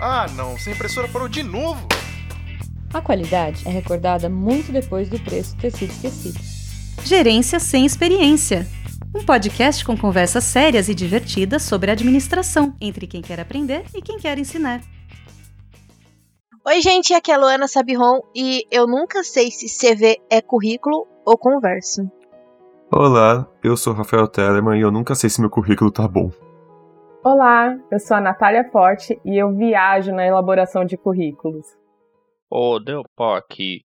Ah, não, essa impressora parou de novo. A qualidade é recordada muito depois do preço ter sido esquecido. Gerência sem experiência. Um podcast com conversas sérias e divertidas sobre administração, entre quem quer aprender e quem quer ensinar. Oi, gente, aqui é a Luana Sabiron e eu nunca sei se CV é currículo ou conversa. Olá, eu sou Rafael Telemann e eu nunca sei se meu currículo tá bom. Olá, eu sou a Natália Forte e eu viajo na elaboração de currículos. Ô, deu pau aqui.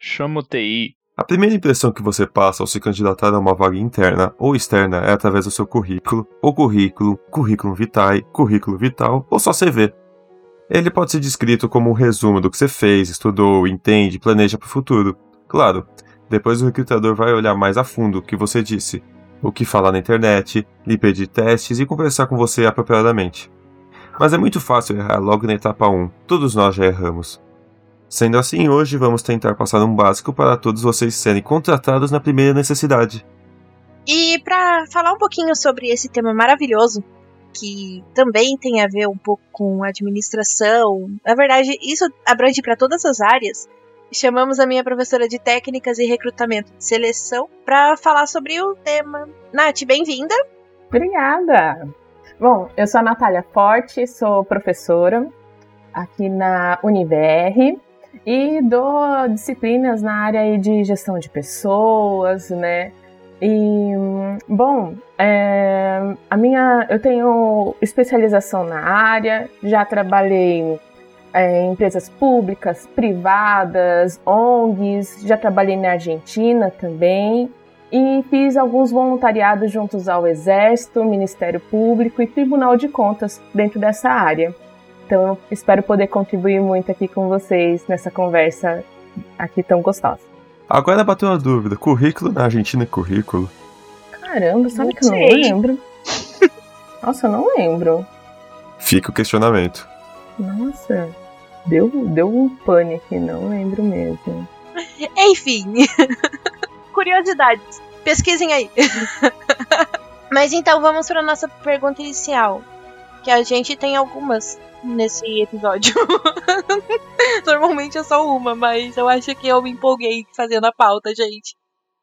Chama o TI. A primeira impressão que você passa ao se candidatar a uma vaga interna ou externa é através do seu currículo, ou currículo, currículo vitae, currículo vital ou só CV. Ele pode ser descrito como um resumo do que você fez, estudou, entende, planeja para o futuro. Claro, depois o recrutador vai olhar mais a fundo o que você disse, o que falar na internet, lhe pedir testes e conversar com você apropriadamente. Mas é muito fácil errar logo na etapa 1, todos nós já erramos. Sendo assim, hoje vamos tentar passar um básico para todos vocês serem contratados na primeira necessidade. E para falar um pouquinho sobre esse tema maravilhoso, que também tem a ver um pouco com administração, na verdade, isso abrange para todas as áreas. Chamamos a minha professora de técnicas e recrutamento de seleção para falar sobre o tema. Nath, bem-vinda! Obrigada! Bom, eu sou a Natália Forte, sou professora aqui na Univr e dou disciplinas na área de gestão de pessoas, né? E, bom, é, a minha, eu tenho especialização na área, já trabalhei é, em empresas públicas, privadas, ONGs, já trabalhei na Argentina também e fiz alguns voluntariados juntos ao Exército, Ministério Público e Tribunal de Contas dentro dessa área. Então, espero poder contribuir muito aqui com vocês nessa conversa aqui tão gostosa. Agora bateu uma dúvida: currículo na Argentina é currículo? Caramba, sabe não que eu não lembro? Nossa, eu não lembro. Fica o questionamento. Nossa, deu, deu um pane aqui, não lembro mesmo. Enfim, curiosidades, pesquisem aí. Mas então vamos para nossa pergunta inicial, que a gente tem algumas nesse episódio. Normalmente é só uma, mas eu acho que eu me empolguei fazendo a pauta, gente.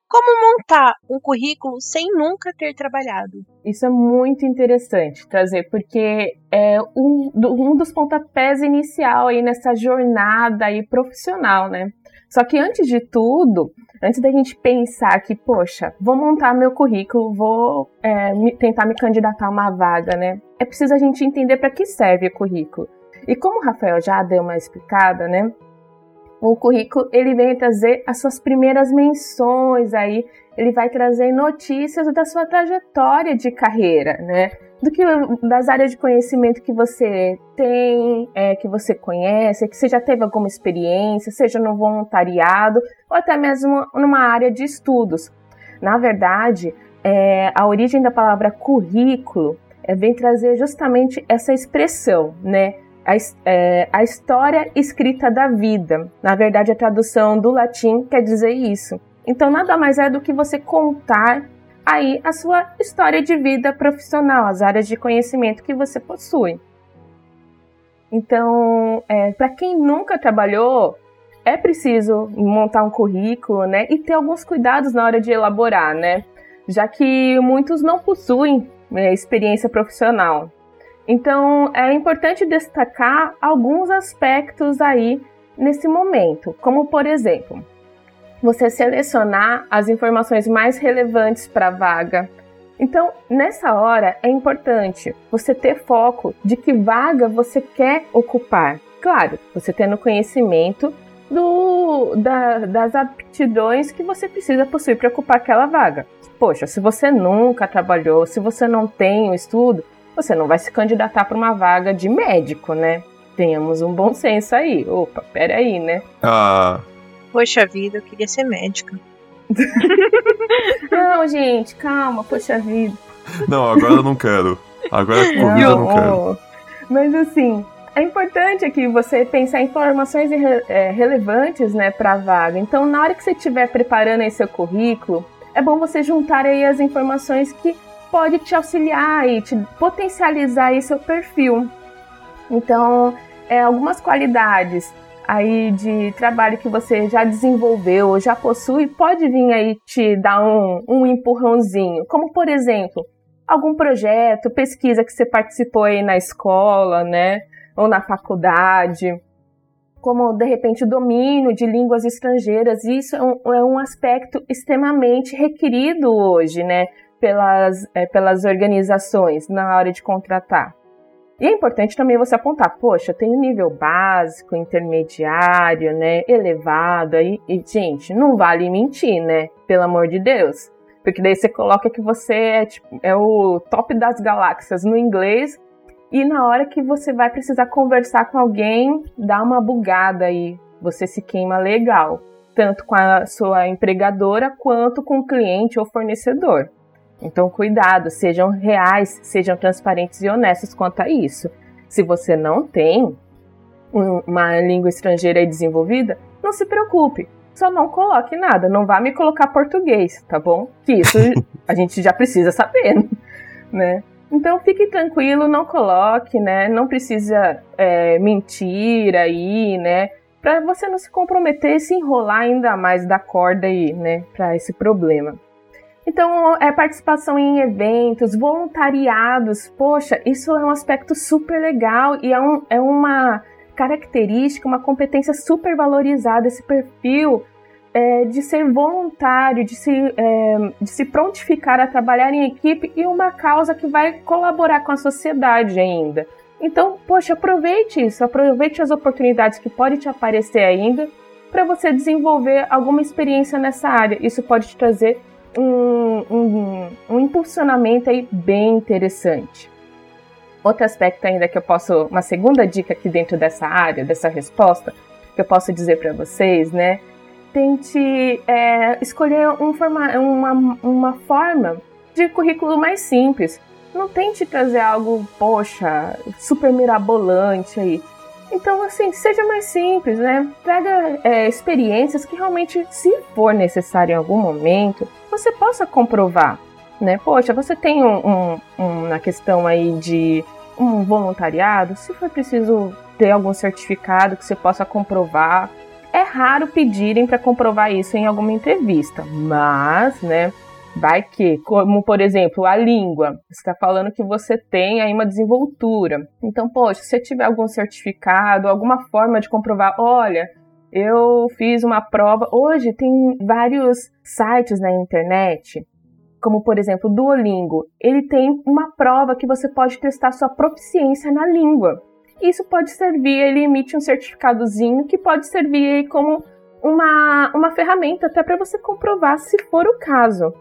Como montar um currículo sem nunca ter trabalhado? Isso é muito interessante trazer, porque é um, um dos pontapés inicial aí nessa jornada aí profissional, né? Só que antes de tudo, antes da gente pensar que, poxa, vou montar meu currículo, vou é, me, tentar me candidatar a uma vaga, né? É preciso a gente entender para que serve o currículo. E como o Rafael já deu uma explicada, né? O currículo ele vem trazer as suas primeiras menções aí, ele vai trazer notícias da sua trajetória de carreira, né? Do que das áreas de conhecimento que você tem, é, que você conhece, que você já teve alguma experiência, seja no voluntariado ou até mesmo numa área de estudos. Na verdade, é, a origem da palavra currículo é, vem trazer justamente essa expressão, né? A, é, a história escrita da vida. Na verdade, a tradução do latim quer dizer isso. Então, nada mais é do que você contar aí a sua história de vida profissional, as áreas de conhecimento que você possui. Então, é, para quem nunca trabalhou, é preciso montar um currículo, né, e ter alguns cuidados na hora de elaborar, né, já que muitos não possuem né, experiência profissional. Então, é importante destacar alguns aspectos aí nesse momento, como por exemplo, você selecionar as informações mais relevantes para a vaga. Então, nessa hora é importante você ter foco de que vaga você quer ocupar. Claro, você tendo conhecimento do, da, das aptidões que você precisa possuir para ocupar aquela vaga. Poxa, se você nunca trabalhou, se você não tem o estudo, você não vai se candidatar para uma vaga de médico, né? Tenhamos um bom senso aí. Opa, peraí, né? Ah. Poxa vida, eu queria ser médica. não, gente, calma, poxa vida. Não, agora eu não quero. Agora Covid eu não quero. Mas assim, é importante aqui você pensar em informações é, relevantes né, para a vaga. Então, na hora que você estiver preparando aí seu currículo, é bom você juntar aí as informações que pode te auxiliar e te potencializar aí seu perfil. Então, é, algumas qualidades aí de trabalho que você já desenvolveu já possui, pode vir aí te dar um, um empurrãozinho. Como, por exemplo, algum projeto, pesquisa que você participou aí na escola, né? Ou na faculdade. Como, de repente, o domínio de línguas estrangeiras. Isso é um, é um aspecto extremamente requerido hoje, né? Pelas, é, pelas organizações na hora de contratar. E é importante também você apontar, poxa, tem um nível básico, intermediário, né, elevado aí. E, gente, não vale mentir, né? Pelo amor de Deus. Porque daí você coloca que você é, tipo, é o top das galáxias no inglês e na hora que você vai precisar conversar com alguém, dá uma bugada aí. Você se queima legal, tanto com a sua empregadora quanto com o cliente ou fornecedor. Então, cuidado, sejam reais, sejam transparentes e honestos quanto a isso. Se você não tem uma língua estrangeira desenvolvida, não se preocupe. Só não coloque nada, não vá me colocar português, tá bom? Que isso a gente já precisa saber, né? Então fique tranquilo, não coloque, né? Não precisa é, mentir aí, né? Para você não se comprometer e se enrolar ainda mais da corda aí, né? Para esse problema. Então, é participação em eventos, voluntariados. Poxa, isso é um aspecto super legal e é, um, é uma característica, uma competência super valorizada, esse perfil é, de ser voluntário, de se, é, de se prontificar a trabalhar em equipe e uma causa que vai colaborar com a sociedade ainda. Então, poxa, aproveite isso, aproveite as oportunidades que podem te aparecer ainda para você desenvolver alguma experiência nessa área. Isso pode te trazer um, um, um impulsionamento aí bem interessante. Outro aspecto ainda que eu posso, uma segunda dica aqui dentro dessa área, dessa resposta, que eu posso dizer para vocês, né? Tente é, escolher um forma, uma, uma forma de currículo mais simples. Não tente trazer algo, poxa, super mirabolante aí. Então, assim, seja mais simples, né? Traga é, experiências que realmente, se for necessário em algum momento, você possa comprovar, né? Poxa, você tem um, um, uma questão aí de um voluntariado, se for preciso ter algum certificado que você possa comprovar. É raro pedirem para comprovar isso em alguma entrevista, mas, né? Vai que, como por exemplo, a língua. Você está falando que você tem aí uma desenvoltura. Então, poxa, se você tiver algum certificado, alguma forma de comprovar, olha, eu fiz uma prova. Hoje tem vários sites na internet, como por exemplo o Duolingo. Ele tem uma prova que você pode testar sua proficiência na língua. Isso pode servir, ele emite um certificadozinho que pode servir como uma, uma ferramenta até para você comprovar se for o caso.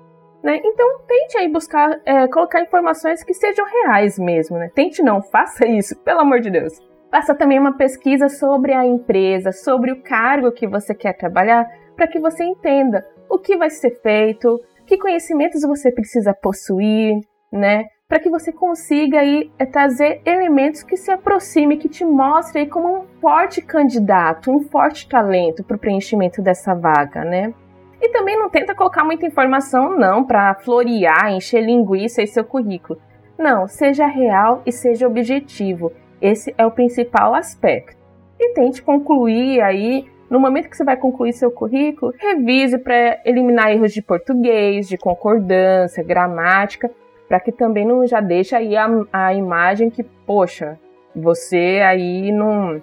Né? Então tente aí buscar é, colocar informações que sejam reais mesmo. Né? Tente não, faça isso, pelo amor de Deus. Faça também uma pesquisa sobre a empresa, sobre o cargo que você quer trabalhar, para que você entenda o que vai ser feito, que conhecimentos você precisa possuir, né? Para que você consiga aí é, trazer elementos que se aproxime, que te mostre como um forte candidato, um forte talento para o preenchimento dessa vaga, né? E também não tenta colocar muita informação, não, para florear, encher linguiça em seu currículo. Não, seja real e seja objetivo. Esse é o principal aspecto. E tente concluir aí, no momento que você vai concluir seu currículo, revise para eliminar erros de português, de concordância, gramática, para que também não já deixe aí a, a imagem que, poxa, você aí não,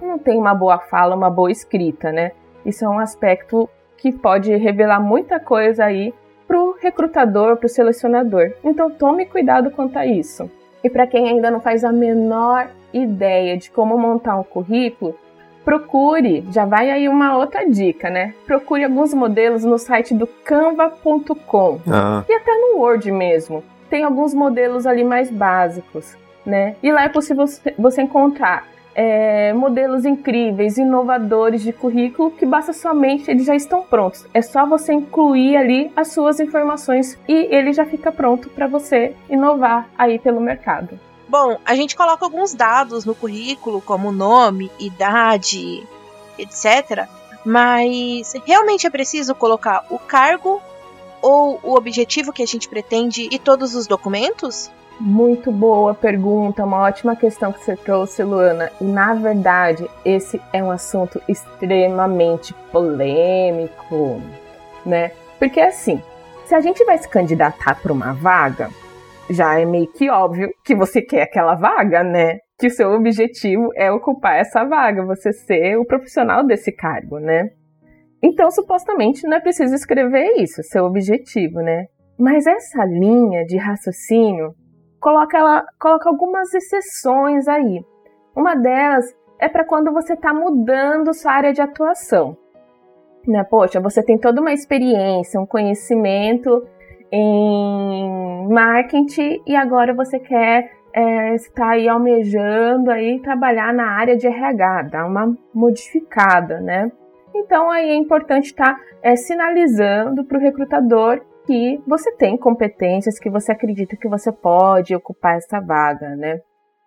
não tem uma boa fala, uma boa escrita, né? Isso é um aspecto que pode revelar muita coisa aí para o recrutador, para o selecionador. Então tome cuidado quanto a isso. E para quem ainda não faz a menor ideia de como montar um currículo, procure, já vai aí uma outra dica, né? Procure alguns modelos no site do canva.com ah. e até no Word mesmo. Tem alguns modelos ali mais básicos, né? E lá é possível você encontrar é, modelos incríveis, inovadores de currículo que basta somente, eles já estão prontos. É só você incluir ali as suas informações e ele já fica pronto para você inovar aí pelo mercado. Bom, a gente coloca alguns dados no currículo, como nome, idade, etc. Mas realmente é preciso colocar o cargo ou o objetivo que a gente pretende e todos os documentos? Muito boa pergunta, uma ótima questão que você trouxe, Luana. E na verdade, esse é um assunto extremamente polêmico, né? Porque assim, se a gente vai se candidatar para uma vaga, já é meio que óbvio que você quer aquela vaga, né? Que o seu objetivo é ocupar essa vaga, você ser o profissional desse cargo, né? Então, supostamente, não é preciso escrever isso, seu objetivo, né? Mas essa linha de raciocínio coloca, ela, coloca algumas exceções aí. Uma delas é para quando você está mudando sua área de atuação. Né? Poxa, você tem toda uma experiência, um conhecimento em marketing e agora você quer é, estar aí almejando aí trabalhar na área de RH, dar uma modificada, né? Então aí é importante estar tá, é, sinalizando para o recrutador que você tem competências, que você acredita que você pode ocupar essa vaga, né?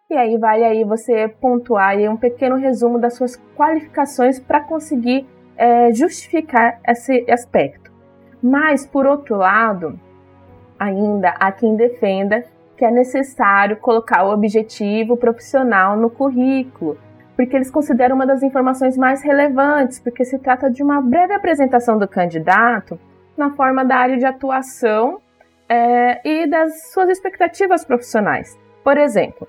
E aí vale aí você pontuar aí um pequeno resumo das suas qualificações para conseguir é, justificar esse aspecto. Mas, por outro lado, ainda há quem defenda que é necessário colocar o objetivo profissional no currículo, porque eles consideram uma das informações mais relevantes, porque se trata de uma breve apresentação do candidato na forma da área de atuação é, e das suas expectativas profissionais. Por exemplo,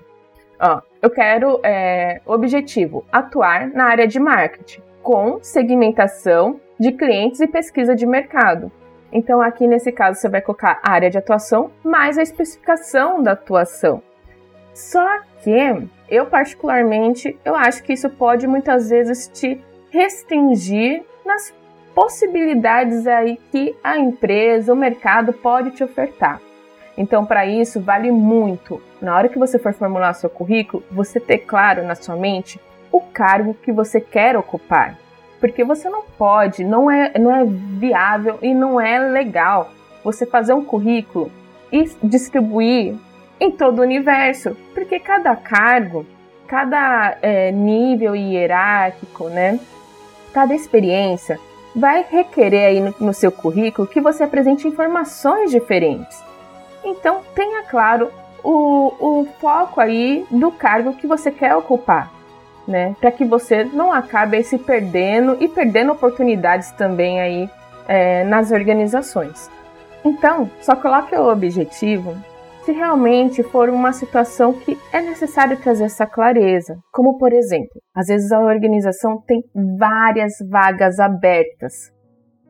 ó, eu quero é, objetivo atuar na área de marketing com segmentação de clientes e pesquisa de mercado. Então aqui nesse caso você vai colocar a área de atuação mais a especificação da atuação. Só que eu particularmente eu acho que isso pode muitas vezes te restringir nas possibilidades aí que a empresa, o mercado pode te ofertar. Então, para isso, vale muito, na hora que você for formular seu currículo, você ter claro na sua mente o cargo que você quer ocupar. Porque você não pode, não é, não é viável e não é legal você fazer um currículo e distribuir em todo o universo. Porque cada cargo, cada é, nível hierárquico, né? Cada experiência vai requerer aí no, no seu currículo que você apresente informações diferentes. Então, tenha claro o, o foco aí do cargo que você quer ocupar, né? Para que você não acabe se perdendo e perdendo oportunidades também aí é, nas organizações. Então, só coloque o objetivo se realmente for uma situação que é necessário trazer essa clareza. Como, por exemplo, às vezes a organização tem várias vagas abertas.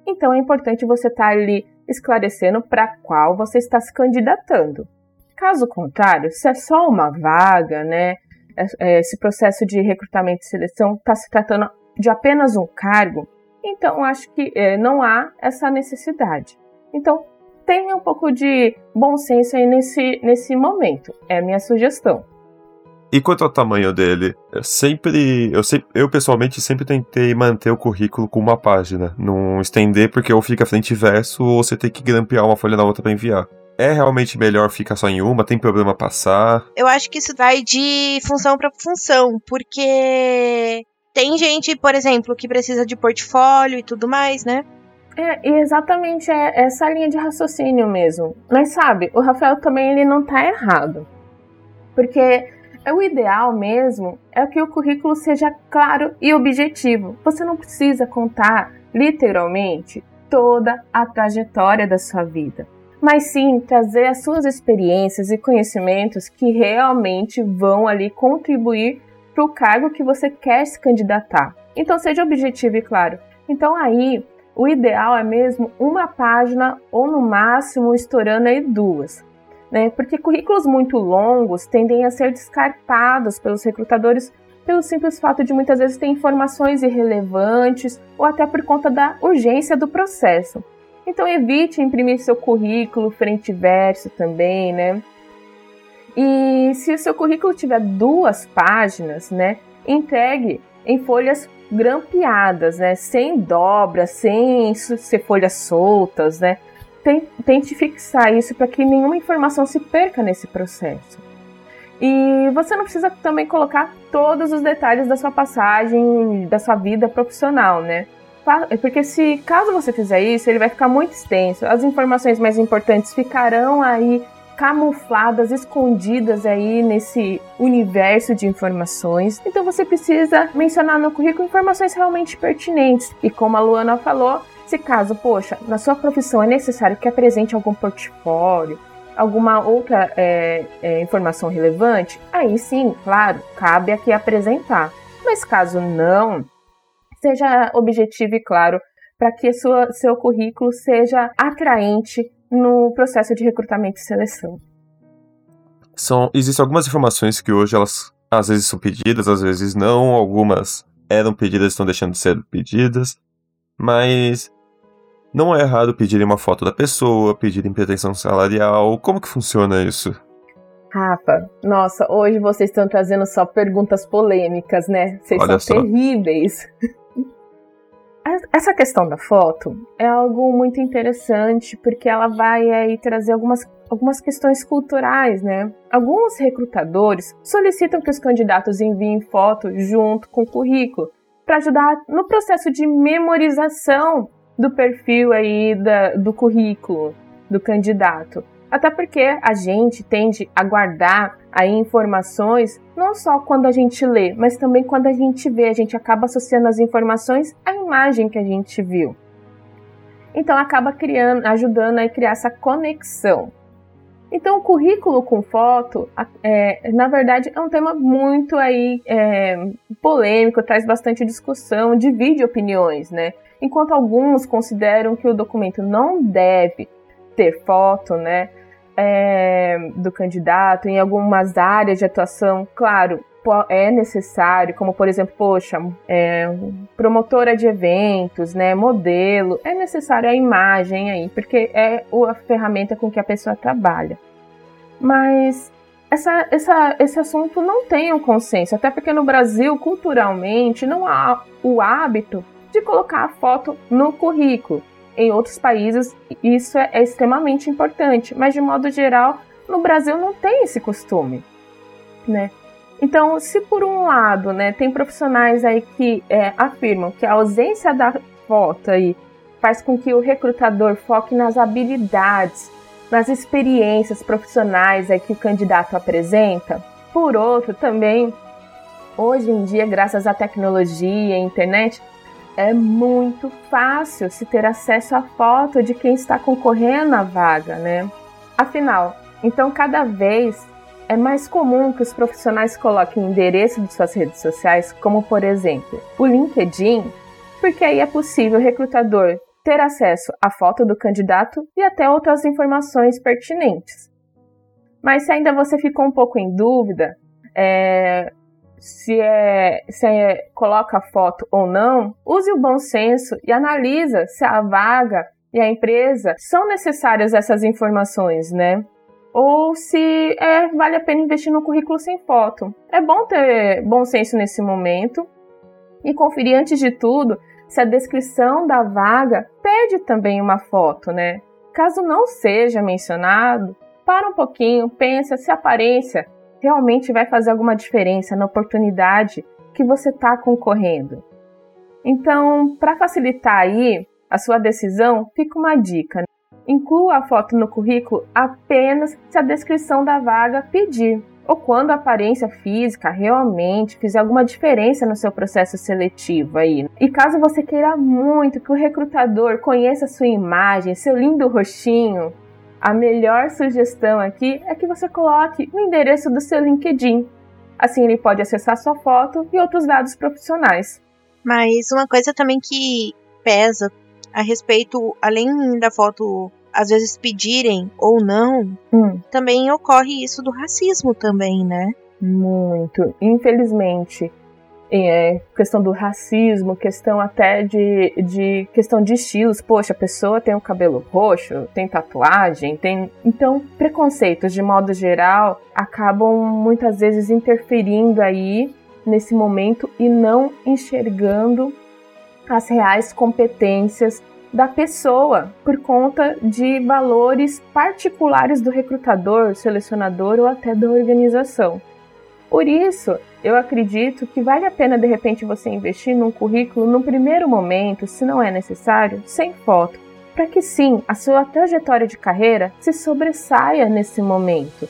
Então é importante você estar tá ali esclarecendo para qual você está se candidatando. Caso contrário, se é só uma vaga, né, é, é, esse processo de recrutamento e seleção está se tratando de apenas um cargo, então acho que é, não há essa necessidade. Então, tenha um pouco de bom senso aí nesse, nesse momento. É a minha sugestão. E quanto ao tamanho dele, eu sempre, eu sempre, eu pessoalmente sempre tentei manter o currículo com uma página, não estender porque ou fica frente e verso ou você tem que grampear uma folha na outra para enviar. É realmente melhor ficar só em uma? Tem problema passar? Eu acho que isso vai de função para função, porque tem gente, por exemplo, que precisa de portfólio e tudo mais, né? É, exatamente é essa linha de raciocínio mesmo. Mas sabe, o Rafael também ele não tá errado. Porque é o ideal mesmo é que o currículo seja claro e objetivo. Você não precisa contar literalmente toda a trajetória da sua vida, mas sim trazer as suas experiências e conhecimentos que realmente vão ali contribuir para o cargo que você quer se candidatar. Então seja objetivo e claro. Então aí o ideal é mesmo uma página ou no máximo estourando aí duas. Né? Porque currículos muito longos tendem a ser descartados pelos recrutadores pelo simples fato de muitas vezes ter informações irrelevantes ou até por conta da urgência do processo. Então evite imprimir seu currículo frente e verso também, né? E se o seu currículo tiver duas páginas, né, entregue em folhas grampeadas, né? Sem dobra, sem ser folhas soltas, né? Tente fixar isso para que nenhuma informação se perca nesse processo. E você não precisa também colocar todos os detalhes da sua passagem, da sua vida profissional, né? Porque se caso você fizer isso, ele vai ficar muito extenso. As informações mais importantes ficarão aí camufladas, escondidas aí nesse universo de informações. Então você precisa mencionar no currículo informações realmente pertinentes. E como a Luana falou, se caso, poxa, na sua profissão é necessário que apresente algum portfólio, alguma outra é, é, informação relevante, aí sim, claro, cabe aqui apresentar. Mas caso não, seja objetivo e claro para que sua, seu currículo seja atraente no processo de recrutamento e seleção. São, existem algumas informações que hoje elas às vezes são pedidas, às vezes não, algumas eram pedidas e estão deixando de ser pedidas, mas não é errado pedirem uma foto da pessoa, pedirem pretensão salarial, como que funciona isso? Rafa, nossa, hoje vocês estão trazendo só perguntas polêmicas, né? Vocês Olha são só. terríveis. Essa questão da foto é algo muito interessante porque ela vai aí trazer algumas, algumas questões culturais, né? Alguns recrutadores solicitam que os candidatos enviem foto junto com o currículo para ajudar no processo de memorização do perfil aí da, do currículo do candidato. Até porque a gente tende a guardar aí informações não só quando a gente lê, mas também quando a gente vê, a gente acaba associando as informações à imagem que a gente viu. Então acaba criando, ajudando a criar essa conexão. Então o currículo com foto, é, na verdade, é um tema muito aí é, polêmico, traz bastante discussão, divide opiniões, né? Enquanto alguns consideram que o documento não deve ter foto, né, é, do candidato em algumas áreas de atuação, claro, é necessário, como por exemplo, poxa, é, promotora de eventos, né, modelo, é necessário a imagem aí, porque é a ferramenta com que a pessoa trabalha. Mas essa, essa, esse assunto não tem um consenso, até porque no Brasil, culturalmente, não há o hábito de colocar a foto no currículo. Em outros países isso é, é extremamente importante, mas de modo geral no Brasil não tem esse costume, né? Então, se por um lado, né, tem profissionais aí que é, afirmam que a ausência da foto aí faz com que o recrutador foque nas habilidades, nas experiências profissionais aí que o candidato apresenta, por outro também, hoje em dia, graças à tecnologia e internet, é muito fácil se ter acesso à foto de quem está concorrendo à vaga, né? Afinal, então cada vez é mais comum que os profissionais coloquem o endereço de suas redes sociais, como por exemplo o LinkedIn, porque aí é possível o recrutador ter acesso à foto do candidato e até outras informações pertinentes. Mas se ainda você ficou um pouco em dúvida, é, se é se é, coloca foto ou não, use o bom senso e analisa se a vaga e a empresa são necessárias essas informações, né? Ou se é, vale a pena investir no currículo sem foto. É bom ter bom senso nesse momento e conferir antes de tudo se a descrição da vaga pede também uma foto, né? Caso não seja mencionado, para um pouquinho, pensa se a aparência realmente vai fazer alguma diferença na oportunidade que você está concorrendo. Então, para facilitar aí a sua decisão, fica uma dica. Inclua a foto no currículo apenas se a descrição da vaga pedir, ou quando a aparência física realmente fizer alguma diferença no seu processo seletivo aí. E caso você queira muito que o recrutador conheça sua imagem, seu lindo rostinho, a melhor sugestão aqui é que você coloque o endereço do seu LinkedIn. Assim ele pode acessar sua foto e outros dados profissionais. Mas uma coisa também que pesa a respeito, além da foto às vezes pedirem ou não, hum. também ocorre isso do racismo também, né? Muito. Infelizmente, é, questão do racismo, questão até de, de questão de estilos. Poxa, a pessoa tem o cabelo roxo, tem tatuagem, tem. Então, preconceitos de modo geral acabam muitas vezes interferindo aí nesse momento e não enxergando as reais competências da pessoa por conta de valores particulares do recrutador, selecionador ou até da organização. Por isso, eu acredito que vale a pena de repente você investir num currículo no primeiro momento, se não é necessário, sem foto, para que sim, a sua trajetória de carreira se sobressaia nesse momento.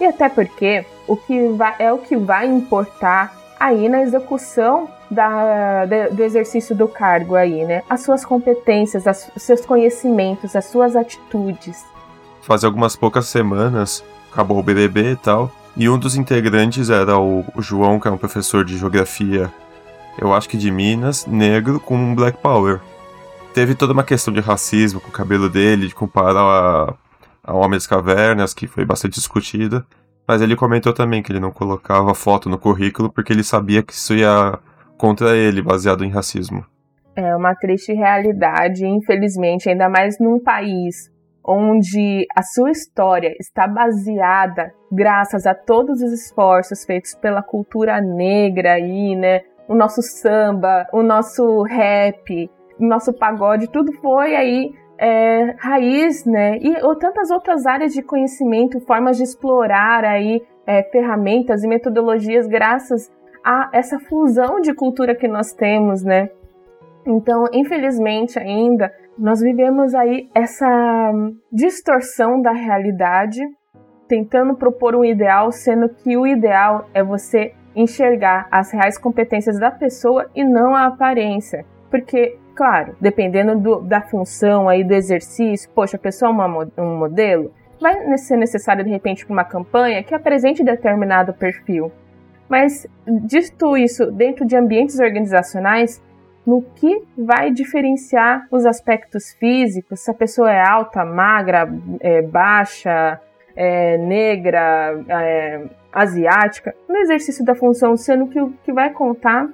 E até porque o que vai, é o que vai importar aí na execução da, do exercício do cargo aí, né? As suas competências, as, os seus conhecimentos, as suas atitudes. Faz algumas poucas semanas, acabou o BBB e tal, e um dos integrantes era o, João, que é um professor de geografia, eu acho que de Minas, negro com Black Power. Teve toda uma questão de racismo com o cabelo dele, de comparar a, a Homens Cavernas, que foi bastante discutida. Mas ele comentou também que ele não colocava foto no currículo porque ele sabia que isso ia contra ele, baseado em racismo. É uma triste realidade, infelizmente, ainda mais num país onde a sua história está baseada graças a todos os esforços feitos pela cultura negra aí, né? O nosso samba, o nosso rap, o nosso pagode, tudo foi aí é, raiz, né? E ou tantas outras áreas de conhecimento, formas de explorar aí é, ferramentas e metodologias graças a essa fusão de cultura que nós temos, né? Então, infelizmente ainda, nós vivemos aí essa distorção da realidade, tentando propor um ideal, sendo que o ideal é você enxergar as reais competências da pessoa e não a aparência. Porque Claro, dependendo do, da função aí do exercício, poxa, a pessoa é uma, um modelo, vai ser necessário de repente uma campanha que apresente determinado perfil. Mas dito isso, dentro de ambientes organizacionais, no que vai diferenciar os aspectos físicos, se a pessoa é alta, magra, é, baixa, é, negra, é, asiática, no exercício da função, sendo que o que vai contar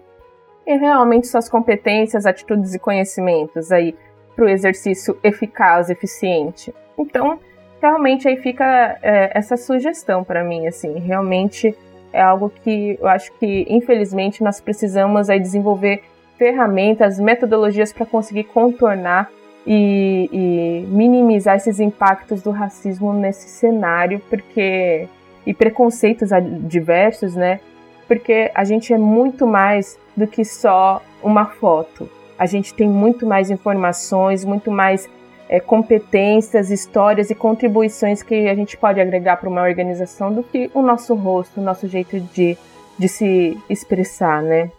e realmente suas competências, atitudes e conhecimentos aí para o exercício eficaz, eficiente. Então, realmente aí fica é, essa sugestão para mim, assim, realmente é algo que eu acho que infelizmente nós precisamos aí desenvolver ferramentas, metodologias para conseguir contornar e, e, minimizar esses impactos do racismo nesse cenário, porque e preconceitos diversos, né? Porque a gente é muito mais do que só uma foto. A gente tem muito mais informações, muito mais é, competências, histórias e contribuições que a gente pode agregar para uma organização do que o nosso rosto, o nosso jeito de, de se expressar, né?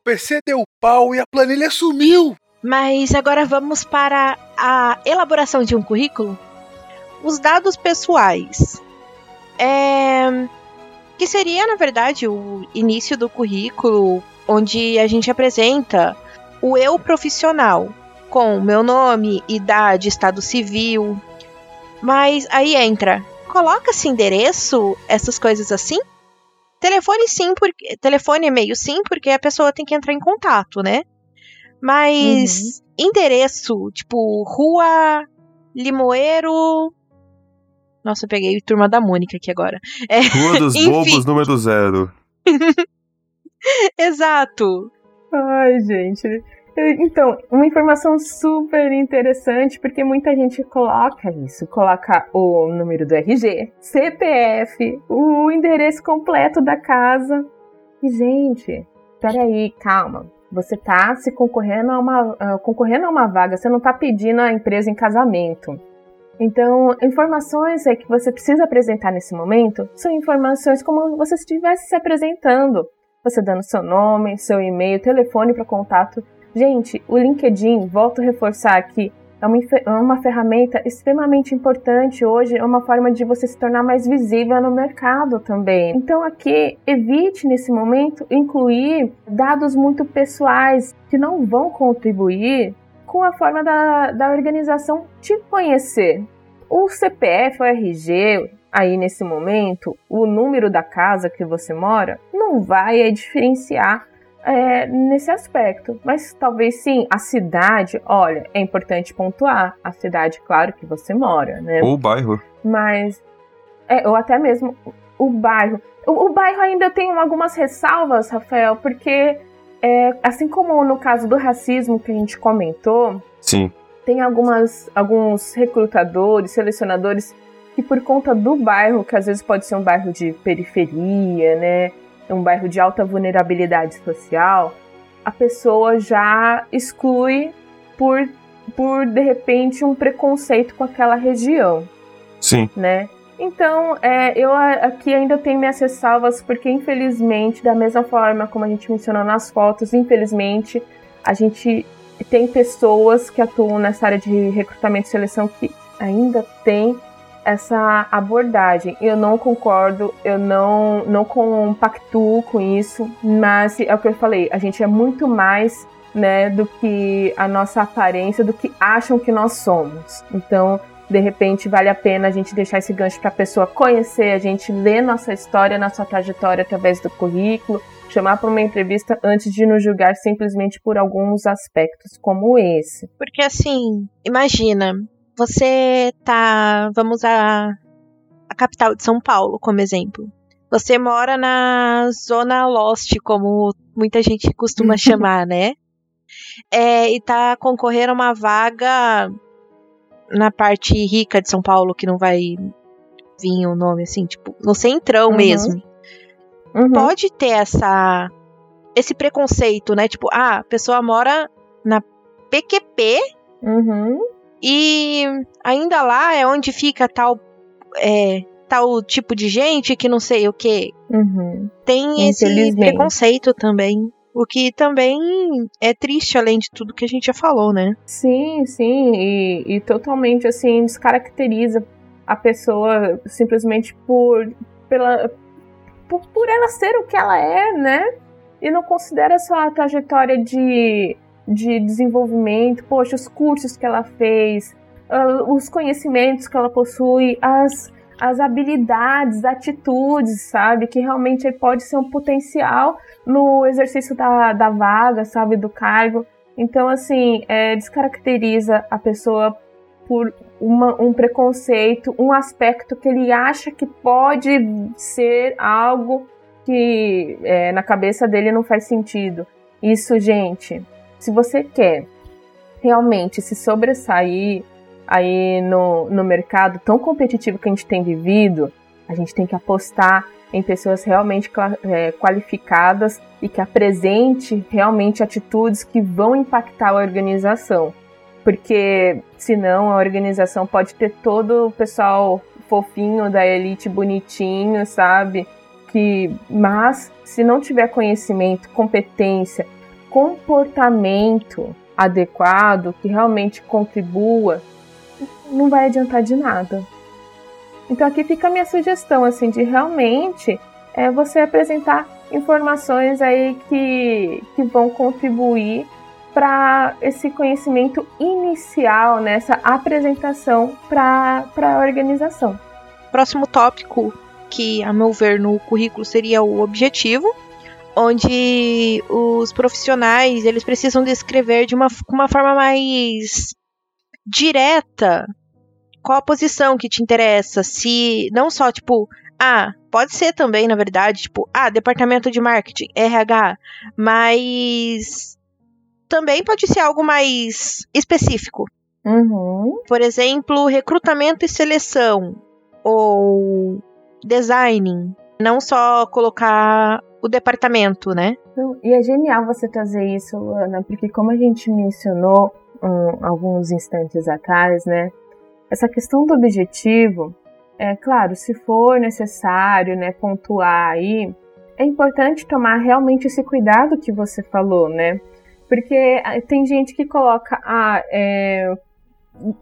O PC deu pau e a planilha sumiu! Mas agora vamos para a elaboração de um currículo. Os dados pessoais. É... Que seria, na verdade, o início do currículo onde a gente apresenta o eu profissional com meu nome, idade, estado civil. Mas aí entra, coloca-se endereço, essas coisas assim? Telefone sim, porque telefone e-mail sim, porque a pessoa tem que entrar em contato, né? Mas uhum. endereço, tipo, Rua Limoeiro. Nossa, eu peguei turma da Mônica aqui agora. É, Rua dos Bobos número zero. Exato. Ai, gente. Então, uma informação super interessante, porque muita gente coloca isso, coloca o número do RG, CPF, o endereço completo da casa. E, gente, peraí, calma. Você tá se concorrendo a uma, uh, concorrendo a uma vaga, você não tá pedindo a empresa em casamento. Então, informações é que você precisa apresentar nesse momento são informações como você estivesse se apresentando você dando seu nome, seu e-mail, telefone para contato. Gente, o LinkedIn, volto a reforçar aqui, é uma, é uma ferramenta extremamente importante hoje, é uma forma de você se tornar mais visível no mercado também. Então, aqui, evite nesse momento incluir dados muito pessoais que não vão contribuir com a forma da, da organização te conhecer. O CPF, o RG, aí nesse momento, o número da casa que você mora não vai é, diferenciar é, nesse aspecto. Mas talvez sim, a cidade, olha, é importante pontuar. A cidade, claro, que você mora, né? Ou o bairro. Mas, é, ou até mesmo o bairro. O, o bairro ainda tem algumas ressalvas, Rafael, porque é, assim como no caso do racismo que a gente comentou, sim. tem algumas, alguns recrutadores, selecionadores que por conta do bairro, que às vezes pode ser um bairro de periferia, né, um bairro de alta vulnerabilidade social, a pessoa já exclui por por de repente um preconceito com aquela região, Sim. né? Então, é, eu aqui ainda tenho minhas ressalvas, porque infelizmente, da mesma forma como a gente mencionou nas fotos, infelizmente, a gente tem pessoas que atuam nessa área de recrutamento e seleção que ainda tem essa abordagem. Eu não concordo, eu não, não compactuo com isso, mas é o que eu falei, a gente é muito mais né, do que a nossa aparência, do que acham que nós somos. Então, de repente, vale a pena a gente deixar esse gancho para a pessoa conhecer a gente, ler nossa história, nossa trajetória através do currículo, chamar para uma entrevista antes de nos julgar simplesmente por alguns aspectos como esse. Porque assim, imagina, você tá. Vamos a. A capital de São Paulo, como exemplo. Você mora na Zona Lost, como muita gente costuma chamar, né? É, e tá concorrendo a uma vaga na parte rica de São Paulo, que não vai vir o nome assim, tipo, no centrão Uhum. mesmo. Uhum. Pode ter essa esse preconceito, né? Tipo, ah, a pessoa mora na PQP Uhum. E ainda lá é onde fica tal é, tal tipo de gente que não sei o que. Uhum. Tem esse preconceito também. O que também é triste, além de tudo que a gente já falou, né? Sim, sim, e, e totalmente assim descaracteriza a pessoa simplesmente por pela por, por ela ser o que ela é, né? E não considera sua trajetória de, de desenvolvimento, poxa, os cursos que ela fez, ah, os conhecimentos que ela possui, as, as habilidades, atitudes, sabe? Que realmente pode ser um potencial no exercício da, da vaga, sabe? Do cargo. Então, assim, é, descaracteriza a pessoa por uma, um preconceito, um aspecto que ele acha que pode ser algo que é, na cabeça dele não faz sentido. Isso, gente, se você quer realmente se sobressair aí no, no mercado tão competitivo que a gente tem vivido, a gente tem que apostar em pessoas realmente é, qualificadas e que apresente realmente atitudes que vão impactar a organização. Porque senão a organização pode ter todo o pessoal fofinho da elite bonitinho, sabe? Que, mas se não tiver conhecimento, competência, comportamento adequado que realmente contribua, não vai adiantar de nada. Então aqui fica a minha sugestão assim de realmente é você apresentar informações aí que, que vão contribuir para esse conhecimento inicial, nessa apresentação para a organização. Próximo tópico, que a meu ver no currículo seria o objetivo, onde os profissionais eles precisam descrever de uma, uma forma mais direta qual a posição que te interessa, se não só tipo, ah, pode ser também, na verdade, tipo, ah, departamento de marketing, RH, mas também pode ser algo mais específico. Uhum. Por exemplo, recrutamento e seleção ou designing, não só colocar o departamento, né? Então, E é genial você trazer isso, Luana, porque como a gente mencionou hum, alguns instantes atrás, né? Essa questão do objetivo, é claro, se for necessário, né, pontuar aí, é importante tomar realmente esse cuidado que você falou, né? Porque ah, tem gente que coloca ah, é,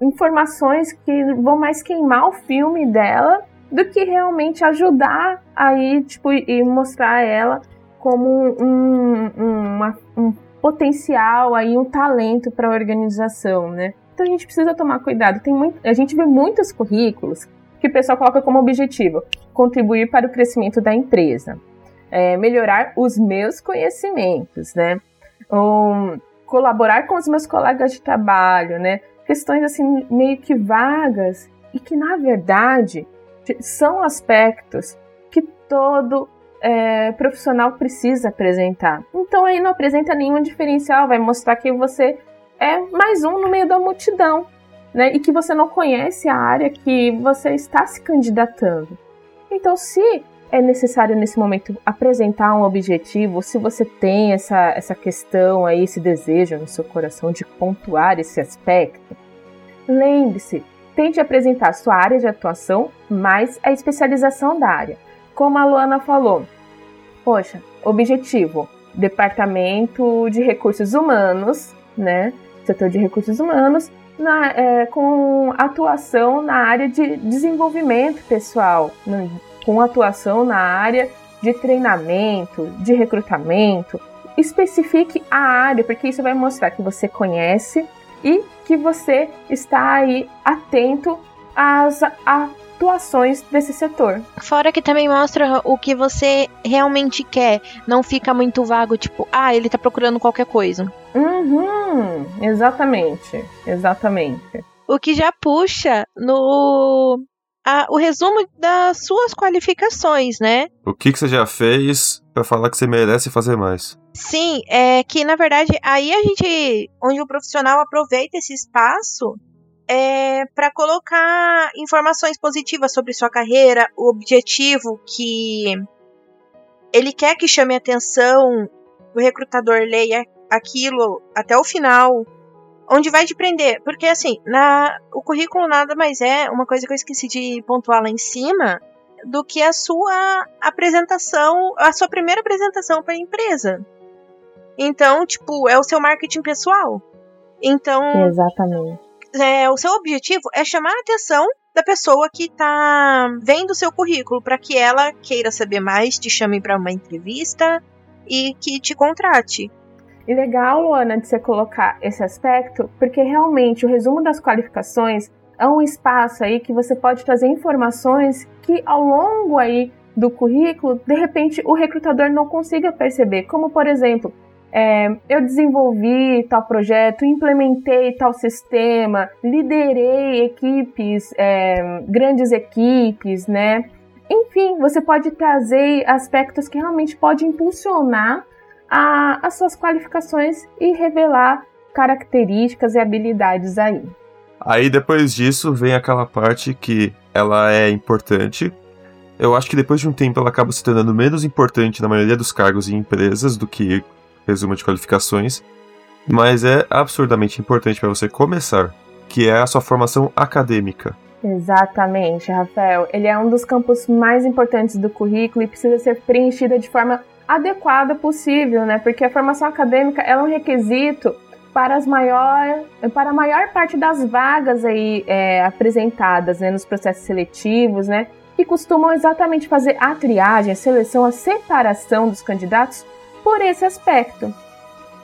informações que vão mais queimar o filme dela do que realmente ajudar aí, tipo, e mostrar ela como um, um, um potencial aí, um talento para a organização, né? Então a gente precisa tomar cuidado. Tem muito, a gente vê muitos currículos que o pessoal coloca como objetivo contribuir para o crescimento da empresa, é, melhorar os meus conhecimentos, né? Colaborar com os meus colegas de trabalho, né? Questões assim meio que vagas e que na verdade são aspectos que todo é, profissional precisa apresentar. Então aí não apresenta nenhum diferencial, vai mostrar que você é mais um no meio da multidão, né? E que você não conhece a área que você está se candidatando. Então, se é necessário nesse momento apresentar um objetivo, se você tem essa, essa questão aí, esse desejo no seu coração de pontuar esse aspecto, lembre-se, tente apresentar sua área de atuação mais a especialização da área. Como a Luana falou, poxa, objetivo, departamento de recursos humanos, né? Setor de recursos humanos, na, é, com atuação na área de desenvolvimento pessoal, né? com atuação na área de treinamento, de recrutamento. Especifique a área, porque isso vai mostrar que você conhece e que você está aí atento às atuações desse setor. Fora que também mostra o que você realmente quer, não fica muito vago, tipo, ah, ele tá procurando qualquer coisa. Uhum, exatamente, exatamente. O que já puxa no a, o resumo das suas qualificações, né? O que, que você já fez para falar que você merece fazer mais? Sim, é que na verdade aí a gente, onde o profissional aproveita esse espaço é, para colocar informações positivas sobre sua carreira, o objetivo que ele quer que chame atenção, o recrutador leia aquilo até o final, onde vai te prender. Porque assim, na, o currículo nada mais é uma coisa que eu esqueci de pontuar lá em cima do que a sua apresentação, a sua primeira apresentação para a empresa. Então, tipo, é o seu marketing pessoal. Então. Exatamente. É, o seu objetivo é chamar a atenção da pessoa que está vendo o seu currículo para que ela queira saber mais, te chame para uma entrevista e que te contrate. E legal, Luana, de você colocar esse aspecto, porque realmente o resumo das qualificações é um espaço aí que você pode trazer informações que ao longo aí do currículo, de repente o recrutador não consiga perceber, como por exemplo, é, eu desenvolvi tal projeto, implementei tal sistema, liderei equipes, é, grandes equipes, né? Enfim, você pode trazer aspectos que realmente podem impulsionar a, as suas qualificações e revelar características e habilidades aí. Aí depois disso vem aquela parte que ela é importante. Eu acho que depois de um tempo ela acaba se tornando menos importante na maioria dos cargos e empresas do que resumo de qualificações, mas é absurdamente importante para você começar, que é a sua formação acadêmica. Exatamente, Rafael. Ele é um dos campos mais importantes do currículo e precisa ser preenchida de forma adequada possível, né? Porque a formação acadêmica é um requisito para, as maior, para a maior parte das vagas aí é, apresentadas né, nos processos seletivos, né? Que costumam exatamente fazer a triagem, a seleção, a separação dos candidatos por esse aspecto.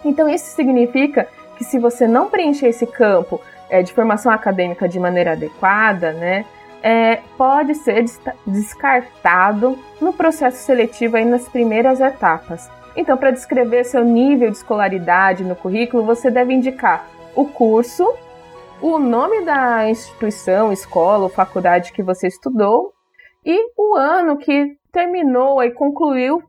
Então, isso significa que se você não preencher esse campo é, de formação acadêmica de maneira adequada, né, é, pode ser descartado no processo seletivo aí nas primeiras etapas. Então, para descrever seu nível de escolaridade no currículo, você deve indicar o curso, o nome da instituição, escola ou faculdade que você estudou e o ano que terminou e concluiu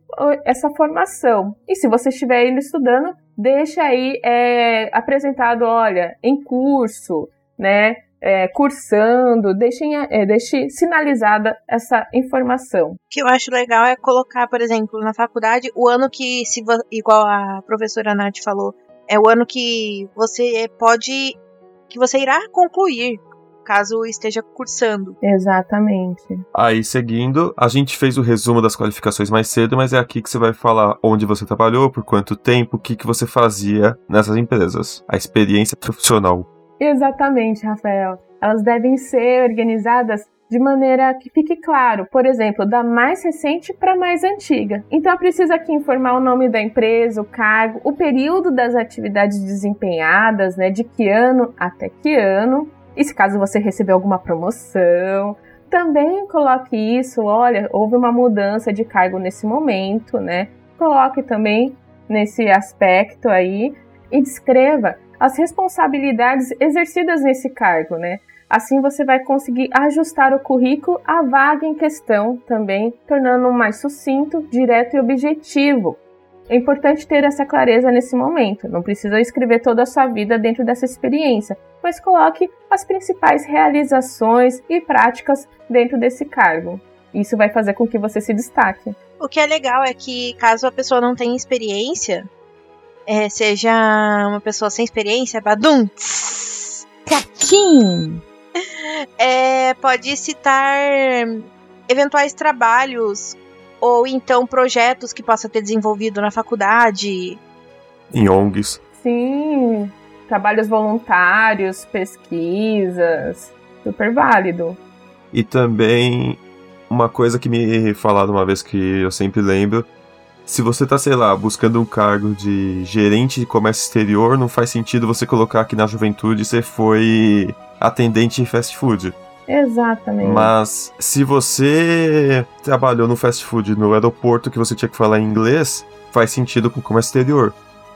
essa formação. E se você estiver ainda estudando, deixa aí é, apresentado, olha, em curso, né? É, cursando, deixem, é, deixe sinalizada essa informação. O que eu acho legal é colocar, por exemplo, na faculdade, o ano que, se igual a professora Nath falou, é o ano que você pode, que você irá concluir caso esteja cursando. Exatamente. Aí, seguindo, a gente fez o resumo das qualificações mais cedo, mas é aqui que você vai falar onde você trabalhou, por quanto tempo, o que, que você fazia nessas empresas. A experiência profissional. Exatamente, Rafael. Elas devem ser organizadas de maneira que fique claro, por exemplo, da mais recente para a mais antiga. Então eu preciso aqui informar o nome da empresa, o cargo, o período das atividades desempenhadas, né, de que ano até que ano, e se caso você recebeu alguma promoção, também coloque isso, olha, houve uma mudança de cargo nesse momento, né? Coloque também nesse aspecto aí e descreva as responsabilidades exercidas nesse cargo, né? Assim você vai conseguir ajustar o currículo à vaga em questão também, tornando mais sucinto, direto e objetivo. É importante ter essa clareza nesse momento. Não precisa escrever toda a sua vida dentro dessa experiência, mas coloque as principais realizações e práticas dentro desse cargo. Isso vai fazer com que você se destaque. O que é legal é que caso a pessoa não tenha experiência, é, seja uma pessoa sem experiência, badum, Caquim! é, pode citar eventuais trabalhos ou então projetos que possa ter desenvolvido na faculdade. Em ONGs. Sim, trabalhos voluntários, pesquisas, super válido. E também uma coisa que me falaram uma vez que eu sempre lembro. Se você tá, sei lá, buscando um cargo de gerente de comércio exterior, não faz sentido você colocar que na juventude você foi atendente em fast food. Exatamente. Mas se você trabalhou no fast food no aeroporto que você tinha que falar em inglês, faz sentido com o comércio exterior.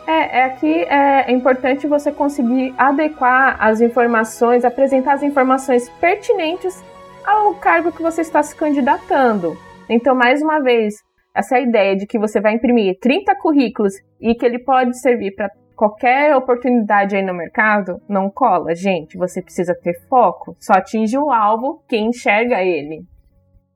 É, é que é, é importante você conseguir adequar as informações, apresentar as informações pertinentes ao cargo que você está se candidatando. Então, mais uma vez, essa ideia de que você vai imprimir 30 currículos e que ele pode servir para qualquer oportunidade aí no mercado, não cola, gente. Você precisa ter foco. Só atinge o alvo quem enxerga ele.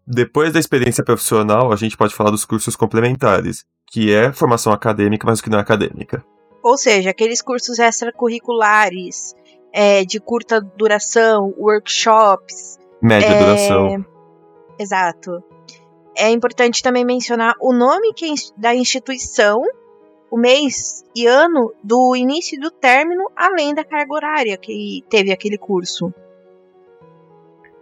Depois da experiência profissional, a gente pode falar dos cursos complementares, que é formação acadêmica, mas que não é acadêmica. Ou seja, aqueles cursos extracurriculares é, de curta duração, workshops. Média é, duração. Exato. É importante também mencionar o nome que, da instituição, o mês e ano do início e do término, além da carga horária que teve aquele curso.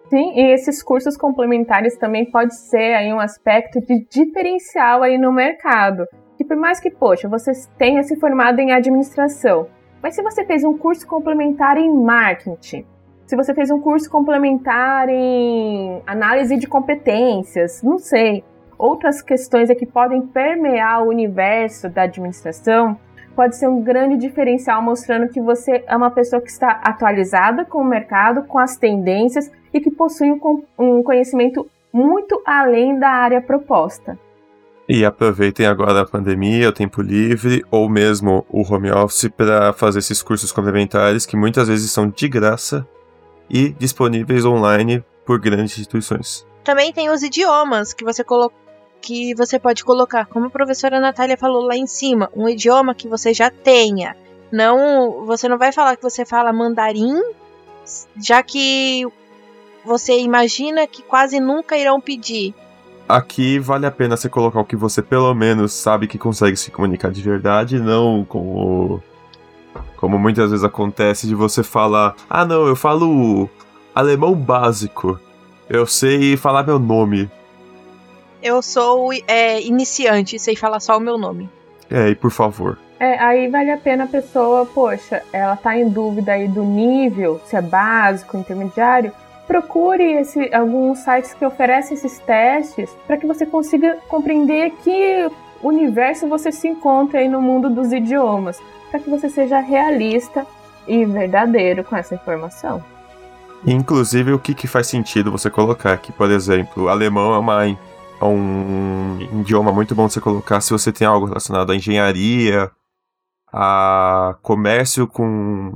Sim, e esses cursos complementares também pode ser aí um aspecto de diferencial aí no mercado. Que por mais que, poxa, você tenha se formado em administração, mas se você fez um curso complementar em marketing, se você fez um curso complementar em análise de competências, não sei, outras questões é que podem permear o universo da administração, pode ser um grande diferencial mostrando que você é uma pessoa que está atualizada com o mercado, com as tendências e que possui um, conhecimento muito além da área proposta. E aproveitem agora a pandemia, o tempo livre ou mesmo o home office para fazer esses cursos complementares que muitas vezes são de graça e disponíveis online por grandes instituições. Também tem os idiomas que você colo que você pode colocar, como a professora Natália falou lá em cima, um idioma que você já tenha. Não, você não vai falar que você fala mandarim, já que você imagina que quase nunca irão pedir. Aqui vale a pena você colocar o que você pelo menos sabe que consegue se comunicar de verdade, não como como muitas vezes acontece de você falar: "Ah, não, eu falo alemão básico. Eu sei falar meu nome". Eu sou é, iniciante, sei falar só o meu nome. É, e por favor. É, aí vale a pena a pessoa, poxa, ela tá em dúvida aí do nível, se é básico, intermediário, procure esse, alguns sites que oferecem esses testes para que você consiga compreender que universo você se encontra aí no mundo dos idiomas, para que você seja realista e verdadeiro com essa informação. Inclusive, o que, que faz sentido você colocar aqui, por exemplo, alemão é, uma, é um idioma muito bom de você colocar se você tem algo relacionado à engenharia, a comércio com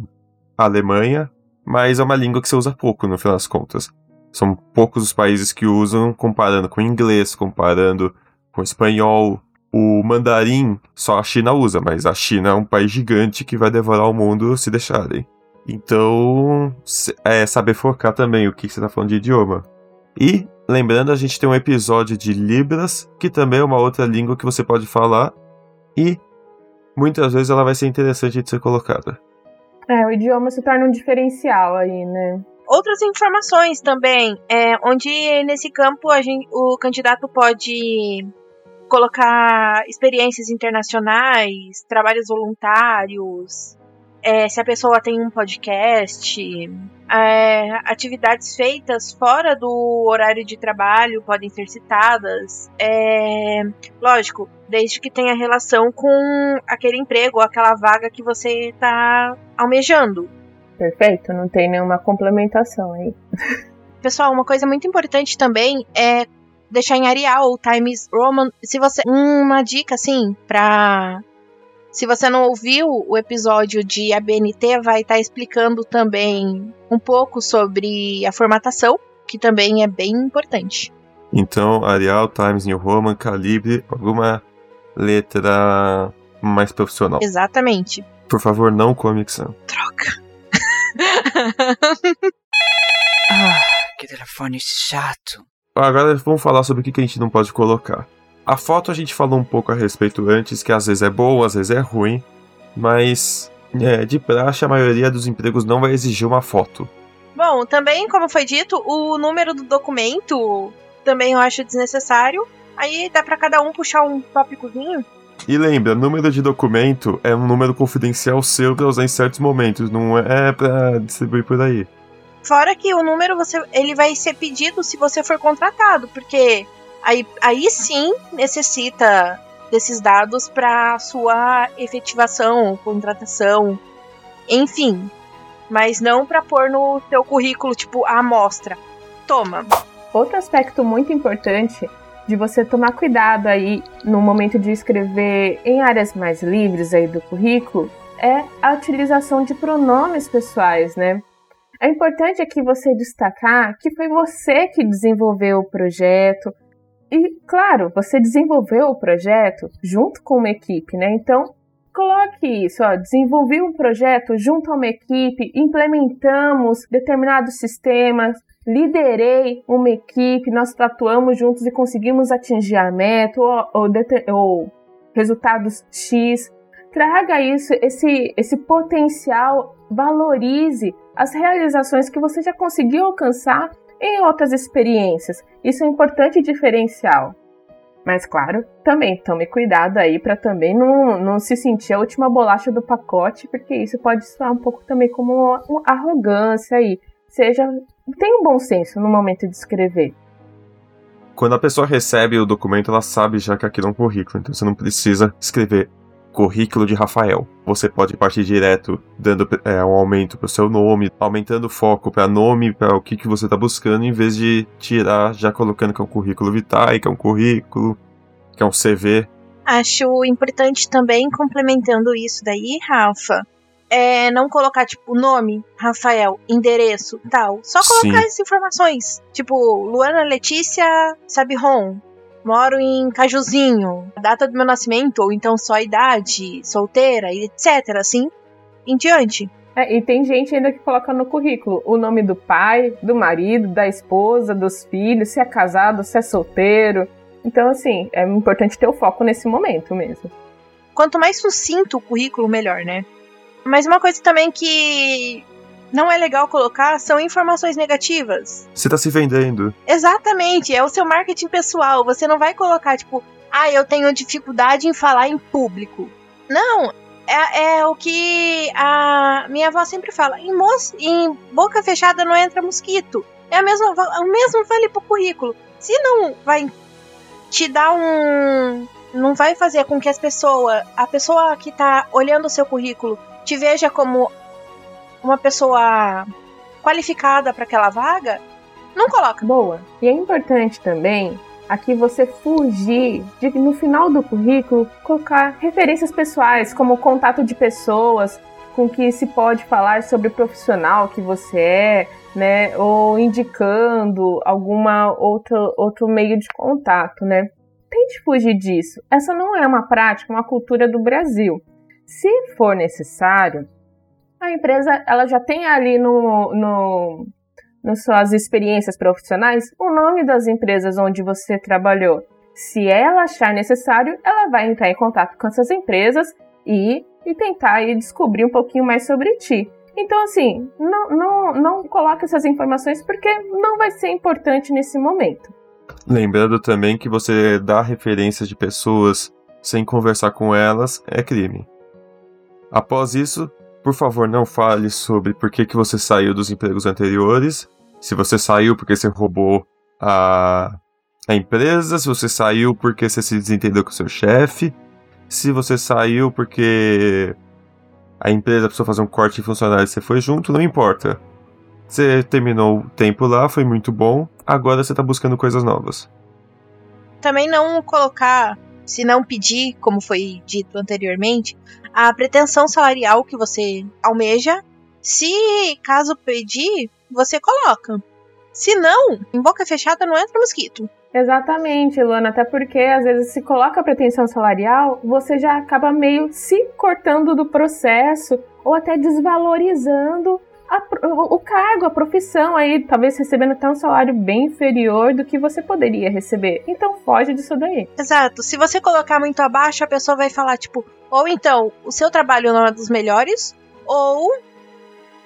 a Alemanha, mas é uma língua que você usa pouco no final das contas. São poucos os países que usam, comparando com inglês, comparando com espanhol. O mandarim só a China usa, mas a China é um país gigante que vai devorar o mundo se deixarem. Então, é saber focar também o que você está falando de idioma. E, lembrando, a gente tem um episódio de Libras, que também é uma outra língua que você pode falar. E, muitas vezes, ela vai ser interessante de ser colocada. É, o idioma se torna um diferencial aí, né? Outras informações também, é, onde nesse campo a gente, o candidato pode colocar experiências internacionais, trabalhos voluntários, é, se a pessoa tem um podcast, é, atividades feitas fora do horário de trabalho podem ser citadas. É, lógico, desde que tenha relação com aquele emprego, aquela vaga que você está almejando. Perfeito, não tem nenhuma complementação aí. Pessoal, uma coisa muito importante também é deixar em Arial Times Roman. Se você uma dica assim para se você não ouviu o episódio de ABNT, vai estar tá explicando também um pouco sobre a formatação, que também é bem importante. Então, Arial, Times New Roman, Calibre, alguma letra mais profissional. Exatamente. Por favor, não Comic Sans. Troca. Ah, que telefone chato. Agora vamos falar sobre o que a gente não pode colocar. A foto a gente falou um pouco a respeito antes, que às vezes é boa, às vezes é ruim, mas é, de praxe a maioria dos empregos não vai exigir uma foto. Bom, também, como foi dito, o número do documento também eu acho desnecessário. Aí dá pra cada um puxar um tópicozinho. E lembra, número de documento é um número confidencial seu pra usar em certos momentos, não é pra distribuir por aí. Fora que o número você, ele vai ser pedido se você for contratado, porque aí, aí sim necessita desses dados para sua efetivação, contratação, enfim. Mas não para pôr no seu currículo, tipo, a amostra. Toma. Outro aspecto muito importante de você tomar cuidado aí no momento de escrever em áreas mais livres aí do currículo é a utilização de pronomes pessoais, né? É importante aqui você destacar que foi você que desenvolveu o projeto. E, claro, você desenvolveu o projeto junto com uma equipe, né? Então, coloque isso, ó, desenvolvi um projeto junto a uma equipe, implementamos determinados sistemas, liderei uma equipe, nós atuamos juntos e conseguimos atingir a meta ou, ou, ou resultados X. Traga isso, esse, esse potencial, valorize as realizações que você já conseguiu alcançar em outras experiências. Isso é importante diferencial. Mas claro, também tome cuidado aí para também não, não se sentir a última bolacha do pacote, porque isso pode soar um pouco também como uma, uma arrogância aí. Seja, tenha um bom senso no momento de escrever. Quando a pessoa recebe o documento, ela sabe já que aquilo é um currículo, então você não precisa escrever currículo de Rafael. Você pode partir direto dando é, um aumento para o seu nome, aumentando o foco para nome, para o que, que você está buscando, em vez de tirar já colocando que é um currículo vitae, que é um currículo, que é um CV. Acho importante também, complementando isso daí, Rafa, é não colocar, tipo, nome, Rafael, endereço, tal. Só colocar Sim. as informações. Tipo, Luana Letícia Sabiron, moro em Cajuzinho, data do meu nascimento, ou então só a idade, solteira, etc. Assim em diante. É, e tem gente ainda que coloca no currículo o nome do pai, do marido, da esposa, dos filhos, se é casado, se é solteiro. Então, assim, é importante ter o foco nesse momento mesmo. Quanto mais sucinto o currículo, melhor, né? Mas uma coisa também que não é legal colocar são informações negativas. Você está se vendendo. Exatamente, é o seu marketing pessoal. Você não vai colocar, tipo, ah, eu tenho dificuldade em falar em público. Não, é, é o que a minha avó sempre fala. Em, em boca fechada não entra mosquito. É a mesma, o mesmo vale pro currículo. Se não vai te dar um. Não vai fazer com que as pessoas. A pessoa que tá olhando o seu currículo te veja como uma pessoa qualificada para aquela vaga, não coloca. Boa. E é importante também aqui você fugir de no final do currículo colocar referências pessoais, como contato de pessoas com que se pode falar sobre o profissional que você é, né, ou indicando alguma outra outro meio de contato, né? Tente fugir disso. Essa não é uma prática, uma cultura do Brasil. Se for necessário, a empresa ela já tem ali no, no, nas suas experiências profissionais o nome das empresas onde você trabalhou. Se ela achar necessário, ela vai entrar em contato com essas empresas e, e tentar e descobrir um pouquinho mais sobre ti. Então, assim, não, não, não coloque essas informações porque não vai ser importante nesse momento. Lembrando também que você dar referências de pessoas sem conversar com elas é crime. Após isso, por favor, não fale sobre por que, que você saiu dos empregos anteriores. Se você saiu porque você roubou a, a empresa, se você saiu porque você se desentendeu com o seu chefe, se você saiu porque a empresa precisou fazer um corte de funcionários e você foi junto, não importa. Você terminou o tempo lá, foi muito bom, agora você tá buscando coisas novas. Também não colocar, se não pedir, como foi dito anteriormente, a pretensão salarial que você almeja. Se caso pedir, você coloca. Se não, em boca fechada não entra mosquito. Exatamente, Luana, até porque às vezes se coloca a pretensão salarial, você já acaba meio se cortando do processo ou até desvalorizando a, o cargo, a profissão aí, talvez recebendo até um salário bem inferior do que você poderia receber. Então foge disso daí. Exato. Se você colocar muito abaixo, a pessoa vai falar, tipo, ou então, o seu trabalho não é dos melhores, ou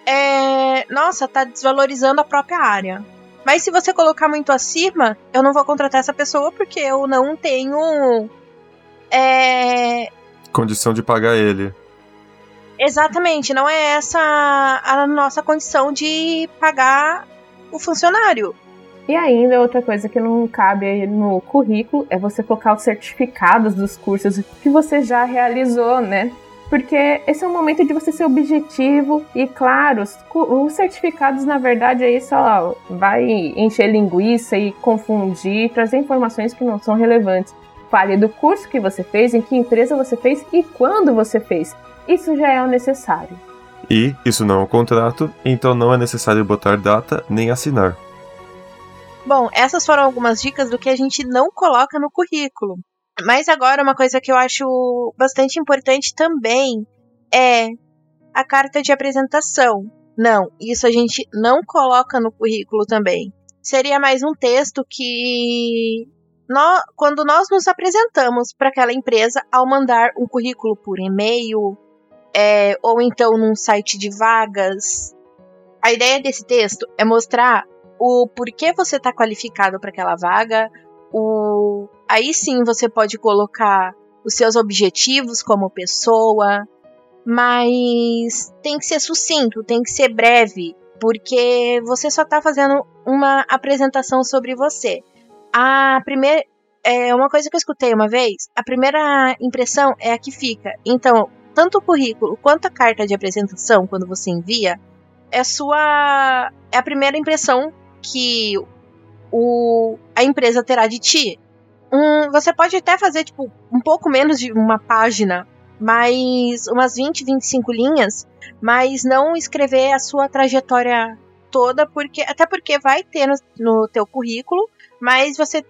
é, nossa, tá desvalorizando a própria área. Mas se você colocar muito acima, eu não vou contratar essa pessoa porque eu não tenho. É... Condição de pagar ele. Exatamente, não é essa a nossa condição de pagar o funcionário. E ainda outra coisa que não cabe no currículo é você colocar os certificados dos cursos que você já realizou, né? porque esse é o momento de você ser objetivo e claro, os certificados na verdade aí só vai encher linguiça e confundir, trazer informações que não são relevantes. Fale do curso que você fez, em que empresa você fez e quando você fez. Isso já é o necessário. E isso não é um contrato, então não é necessário botar data nem assinar. Bom, essas foram algumas dicas do que a gente não coloca no currículo. Mas agora uma coisa que eu acho bastante importante também é a carta de apresentação. Não, isso a gente não coloca no currículo também. Seria mais um texto que nós, quando nós nos apresentamos para aquela empresa ao mandar um currículo por e-mail é, ou então num site de vagas, a ideia desse texto é mostrar o porquê você está qualificado para aquela vaga, o aí sim você pode colocar os seus objetivos como pessoa, mas tem que ser sucinto, tem que ser breve, porque você só está fazendo uma apresentação sobre você. A primeira é uma coisa que eu escutei uma vez, a primeira impressão é a que fica. Então, tanto o currículo quanto a carta de apresentação, quando você envia, é sua é a primeira impressão que o, a empresa terá de ti. Um, você pode até fazer tipo um pouco menos de uma página, mas umas 20, 25 linhas, mas não escrever a sua trajetória toda, porque até porque vai ter no, no teu currículo, mas você,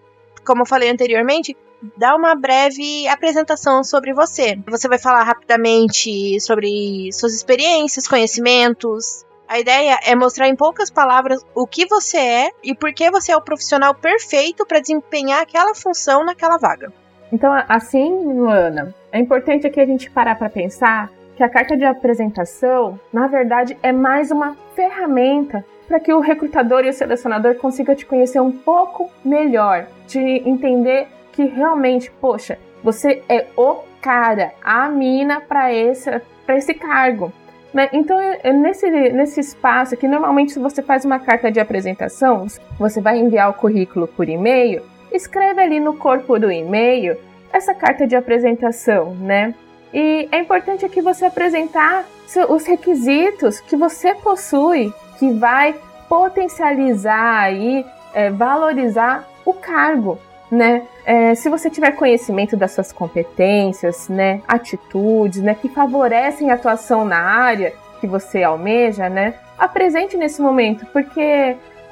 como eu falei anteriormente, dá uma breve apresentação sobre você. Você vai falar rapidamente sobre suas experiências, conhecimentos, a ideia é mostrar em poucas palavras o que você é e por que você é o profissional perfeito para desempenhar aquela função naquela vaga. Então, assim, Luana, é importante aqui a gente parar para pensar que a carta de apresentação, na verdade, é mais uma ferramenta para que o recrutador e o selecionador consigam te conhecer um pouco melhor, de entender que realmente, poxa, você é o cara, a mina para esse, esse cargo. Né? Então, é, é nesse, nesse espaço aqui, normalmente, se você faz uma carta de apresentação, você vai enviar o currículo por e-mail, escreve ali no corpo do e-mail essa carta de apresentação, né? E é importante aqui você apresentar os requisitos que você possui, que vai potencializar aí, é, valorizar o cargo, né? É, se você tiver conhecimento das suas competências, né, atitudes, né, que favorecem a atuação na área que você almeja, né, apresente nesse momento, porque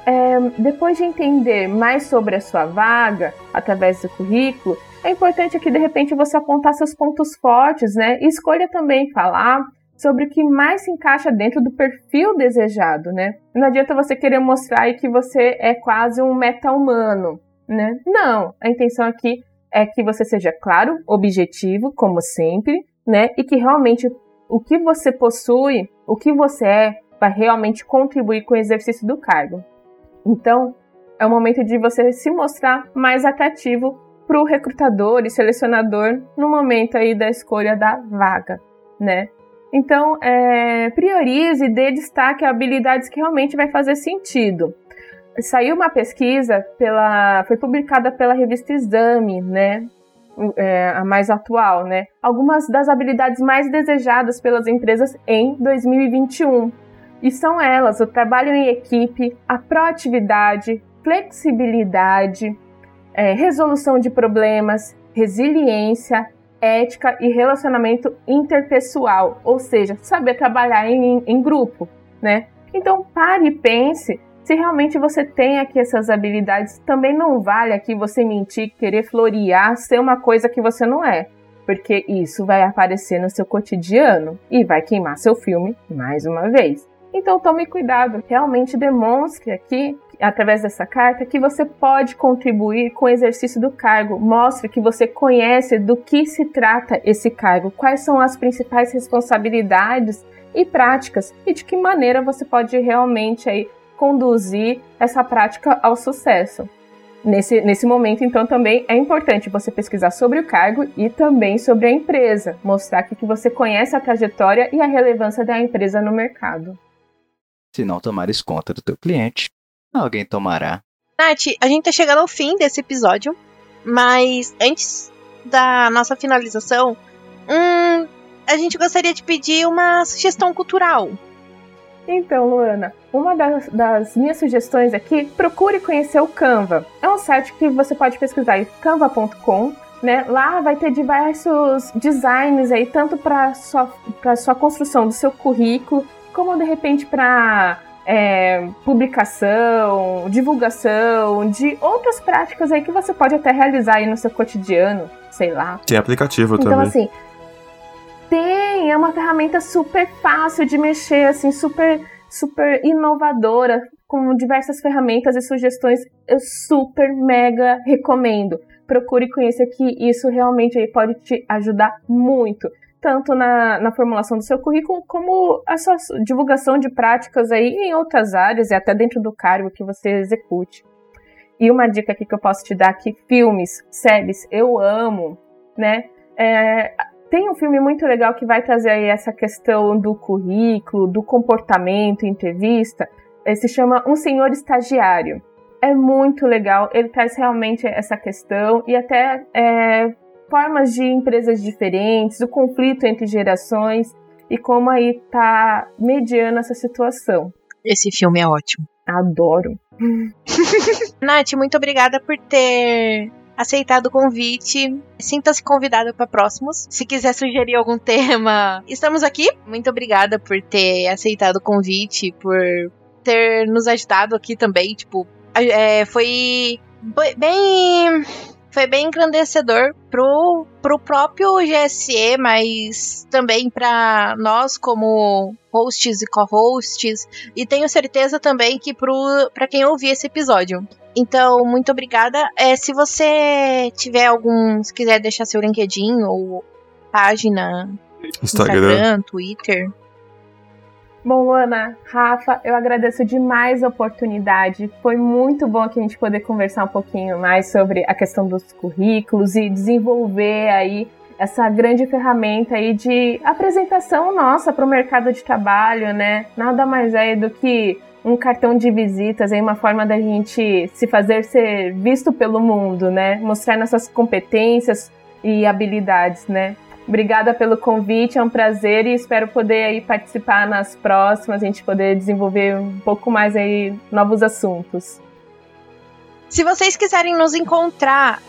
é, depois de entender mais sobre a sua vaga através do currículo, é importante que de repente você apontar seus pontos fortes, né, e escolha também falar sobre o que mais se encaixa dentro do perfil desejado, né? Não adianta você querer mostrar aí que você é quase um meta-humano, né? Não, a intenção aqui é que você seja claro, objetivo, como sempre, né? E que realmente o que você possui, o que você é, vai realmente contribuir com o exercício do cargo. Então, é o momento de você se mostrar mais atrativo para o recrutador e selecionador no momento aí da escolha da vaga, né? Então, é, priorize e dê destaque a habilidades que realmente vai fazer sentido saiu uma pesquisa pela, foi publicada pela revista Exame, né? É, a mais atual, né? Algumas das habilidades mais desejadas pelas empresas em 2021. E são elas: o trabalho em equipe, a proatividade, flexibilidade, é, resolução de problemas, resiliência, ética e relacionamento interpessoal, ou seja, saber trabalhar em, em grupo, né? Então pare e pense se realmente você tem aqui essas habilidades, também não vale aqui você mentir, querer florear, ser uma coisa que você não é. Porque isso vai aparecer no seu cotidiano e vai queimar seu filme mais uma vez. Então tome cuidado, realmente demonstre aqui, através dessa carta, que você pode contribuir com o exercício do cargo. Mostre que você conhece do que se trata esse cargo, quais são as principais responsabilidades e práticas e de que maneira você pode realmente aí conduzir essa prática ao sucesso. Nesse, nesse momento, então, também é importante você pesquisar sobre o cargo e também sobre a empresa, mostrar que, que você conhece a trajetória e a relevância da empresa no mercado. Se não tomares conta do teu cliente, alguém tomará. Nath, a gente tá chegando ao fim desse episódio, mas antes da nossa finalização, hum, a gente gostaria de pedir uma sugestão cultural. Então, Luana, uma das, das, minhas sugestões aqui, procure conhecer o Canva. É um site que você pode pesquisar em canva.com. Né? Lá vai ter diversos designs aí, tanto para sua, sua construção do seu currículo, como de repente para é, publicação, divulgação de outras práticas aí que você pode até realizar aí no seu cotidiano, sei lá. Tem aplicativo então, também. Então, assim, tem, é uma ferramenta super fácil de mexer, assim, super, super inovadora, com diversas ferramentas e sugestões. Eu super mega recomendo. Procure conhecer que isso realmente aí pode te ajudar muito tanto na, na formulação do seu currículo, como a sua divulgação de práticas aí em outras áreas e até dentro do cargo que você execute. E uma dica aqui que eu posso te dar que filmes, séries, eu amo, né? É, tem um filme muito legal que vai trazer aí essa questão do currículo, do comportamento, entrevista. Ele se chama Um Senhor Estagiário. É muito legal, ele traz realmente essa questão e até é, formas de empresas diferentes, o conflito entre gerações e como aí tá mediando essa situação. Esse filme é ótimo. Adoro. Nath, muito obrigada por ter aceitado o convite. Sinta-se convidada para próximos. Se quiser sugerir algum tema, estamos aqui. Muito obrigada por ter aceitado o convite, por ter nos ajudado aqui também. Tipo, é, foi bem foi bem engrandecedor pro, pro próprio GSE, mas também para nós como hosts e co-hosts, e tenho certeza também que para quem ouvir esse episódio. Então, muito obrigada. É, se você tiver algum, se quiser deixar seu LinkedIn ou página, Instagram, Instagram Twitter, Bom, Ana, Rafa, eu agradeço demais a oportunidade. Foi muito bom aqui a gente poder conversar um pouquinho mais sobre a questão dos currículos e desenvolver aí essa grande ferramenta aí de apresentação nossa para o mercado de trabalho, né? Nada mais é do que um cartão de visitas, aí uma forma da gente se fazer ser visto pelo mundo, né? Mostrar nossas competências e habilidades, né? Obrigada pelo convite, é um prazer e espero poder aí participar nas próximas, a gente poder desenvolver um pouco mais aí novos assuntos. Se vocês quiserem nos encontrar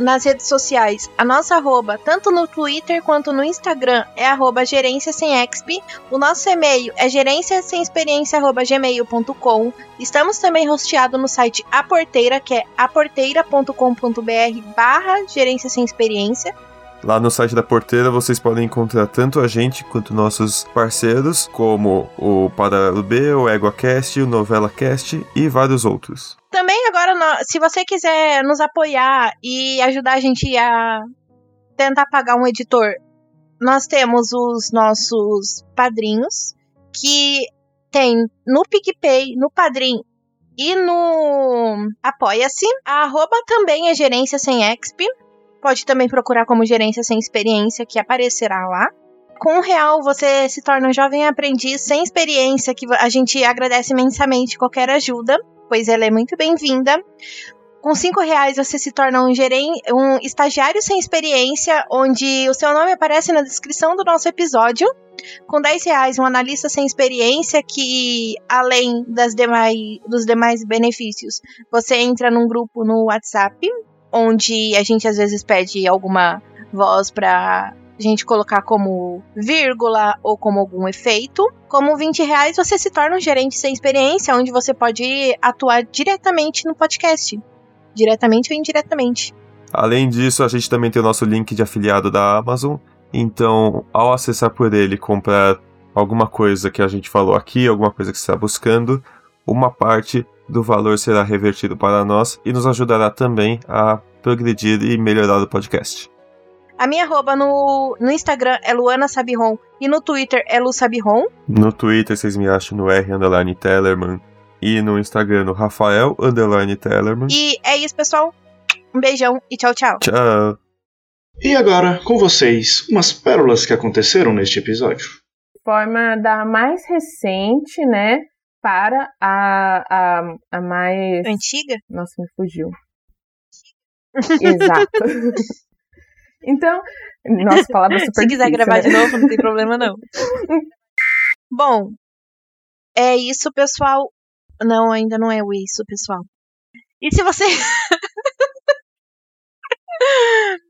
nas redes sociais, a nossa arroba, tanto no Twitter quanto no Instagram, é arroba gerência sem exp. O nosso e-mail é gerência sem experiência gmail.com. Estamos também hosteados no site A Porteira, que é aporteira.com.br barra gerência sem experiência. Lá no site da Porteira vocês podem encontrar tanto a gente quanto nossos parceiros, como o Paralelo B, o EgoCast, o NovelaCast e vários outros. Também agora, se você quiser nos apoiar e ajudar a gente a tentar pagar um editor, nós temos os nossos padrinhos, que tem no PicPay, no Padrim e no Apoia-se. A arroba também é gerência sem exp. Pode também procurar como gerência sem experiência, que aparecerá lá. Com um real, você se torna um jovem aprendiz sem experiência, que a gente agradece imensamente qualquer ajuda, pois ela é muito bem-vinda. Com cinco reais você se torna um, geren... um estagiário sem experiência, onde o seu nome aparece na descrição do nosso episódio. Com 10 reais, um analista sem experiência que, além das demais, dos demais benefícios, você entra num grupo no WhatsApp onde a gente às vezes pede alguma voz para a gente colocar como vírgula ou como algum efeito. Como 20 reais, você se torna um gerente sem experiência, onde você pode atuar diretamente no podcast. Diretamente ou indiretamente. Além disso, a gente também tem o nosso link de afiliado da Amazon. Então, ao acessar por ele e comprar alguma coisa que a gente falou aqui, alguma coisa que você está buscando, uma parte do valor será revertido para nós e nos ajudará também a progredir e melhorar o podcast. A minha arroba no, no Instagram é Luana Sabiron e no Twitter é Lu Sabiron. No Twitter vocês me acham no R underline Tellerman e no Instagram no Rafael underline Tellerman. E é isso, pessoal. Um beijão e tchau, tchau. Tchau. E agora, com vocês, umas pérolas que aconteceram neste episódio. Forma da mais recente, né? Para a, a, a mais. Antiga? Nossa, me fugiu. Exato. então, nossa, palavra super Se quiser difícil, gravar né? de novo, não tem problema não. Bom, é isso, pessoal. Não, ainda não é o isso, pessoal. E se você.